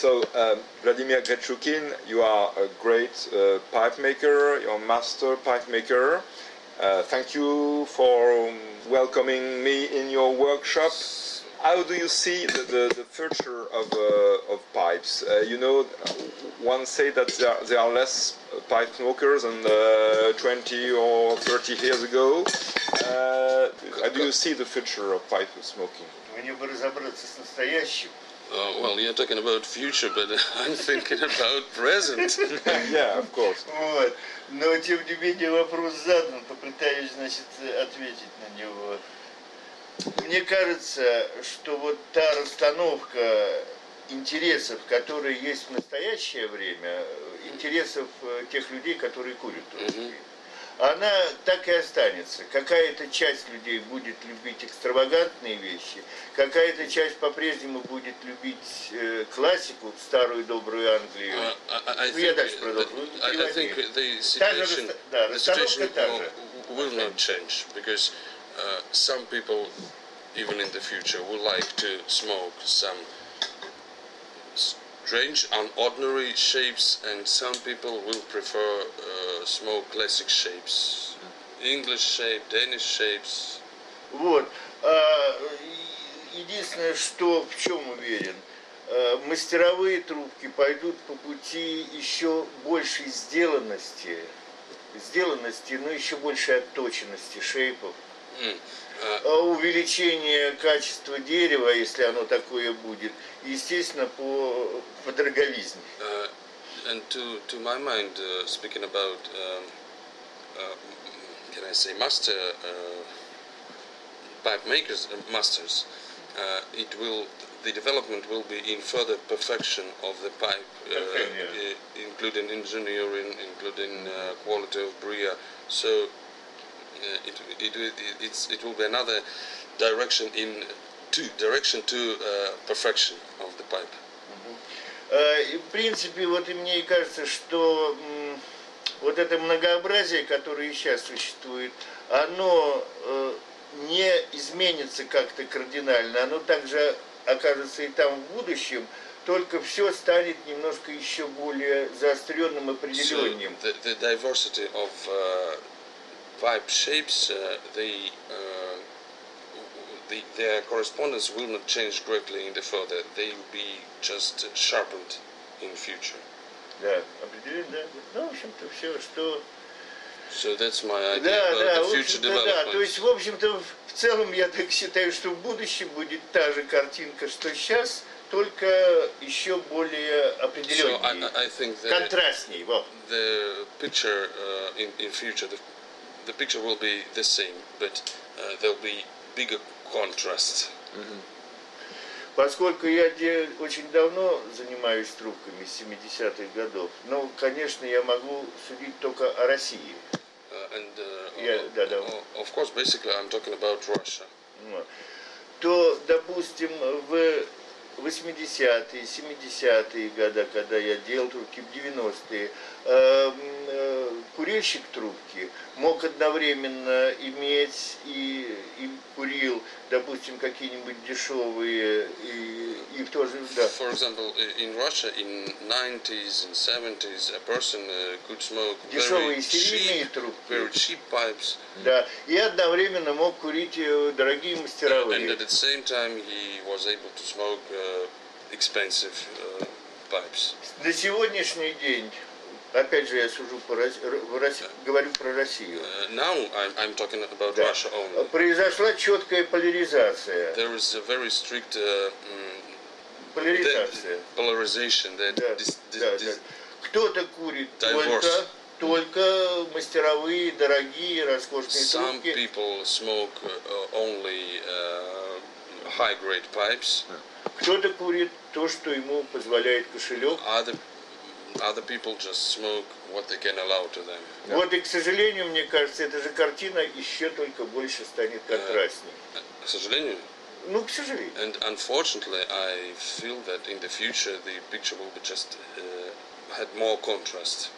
So, um, Vladimir Grechukin, you are a great uh, pipe maker, you're a master pipe maker. Uh, thank you for um, welcoming me in your workshop. How do you see the, the, the future of, uh, of pipes? Uh, you know, one say that there are, there are less pipe smokers than uh, 20 or 30 years ago. Uh, how do you see the future of pipe smoking? Мне бы разобраться с настоящим. Uh, well, you're talking about future, but I'm thinking about present. yeah, of course. Вот. Но, тем не менее, вопрос задан, попытаюсь, значит, ответить на него. Мне кажется, что вот та расстановка интересов, которые есть в настоящее время, интересов э, тех людей, которые курят трубки, она так и останется. Какая-то часть людей будет любить экстравагантные вещи, какая-то часть по-прежнему будет любить э, классику, старую добрую Англию. Uh, I, I Ну, я дальше the, продолжу. I, I Переводи. think the Та же да, the расстановка situation та же. will, will not change because uh, some people, even in the future, would like to smoke some strange, unordinary shapes, and some people will prefer uh, smoke classic shapes, English shape, Danish shapes. Вот. А, единственное, что в чем уверен, э, мастеровые трубки пойдут по пути еще большей сделанности, сделанности, но еще большей отточенности шейпов, Mm. А увеличение качества дерева, если оно такое будет, естественно, по, по дороговизне. Uh, and to, to my mind, uh, speaking about, um, uh, can I say, master uh, pipe makers, uh, masters, uh, it will the development will be in further perfection of the pipe, uh, Okay, yeah. including engineering, including uh, quality of bria. So uh, it, it, it, it's, it will be another direction in to direction to uh, perfection of the pipe. Э, В принципе, вот и мне кажется, что вот это многообразие, которое и сейчас существует, оно э, не изменится как-то кардинально, оно также окажется и там в будущем, только все станет немножко еще более заостренным, So определенным. the, the diversity of uh, pipe shapes, uh, the, uh, the their correspondence will not change greatly in the further. They will be just sharpened in future. Да, определенно, да. Ну, в общем-то, все, что... So that's my idea Да, about да, the в future общем-то, да. development. То есть, в общем-то, в- в целом, я так считаю, что в будущем будет та же картинка, что сейчас, только еще более so I, определеннее, I I think that контрастней. Вот. the picture uh, in in future the, the picture will be the same, but uh, there'll be bigger contrast. Поскольку я очень давно занимаюсь трубками с 70-х годов, ну, конечно, я могу судить только о России. Uh, and uh, o- да, да. o- of course, basically, I'm talking about Russia. Вот. То, допустим, в 80-е, 70-е годы, когда я делал трубки, в 90-е, эм, э, курильщик трубки мог одновременно иметь и, и курил, допустим, какие-нибудь дешевые, и, и в то же, да, For example, in Russia, in 90s and 70s, a person uh, could smoke дешевые серийные трубки, very cheap pipes, да, и одновременно мог курить э, дорогие and мастеровые. at the same time he was able to smoke uh, expensive uh, pipes. На сегодняшний день, опять же, я сужу по Рос- Р- в Рос- говорю про Россию, Uh, now I'm, I'm talking about Да. Russia only. произошла четкая поляризация. There is a very strict uh, mm, Поляризация. the- polarization that Да, this, this, да, this, да. Кто-то курит Divorce. только, только мастеровые, дорогие, роскошные Some трубки. people smoke uh, only uh, high grade pipes. Кто-то курит то, что ему позволяет кошелек. Other other people just smoke what they can allow to them. Вот и, к сожалению, мне кажется, эта же картина еще только больше станет контрастней. К сожалению, Ну, к сожалению. and unfortunately, I feel that in the future the picture will be just uh, had more contrast.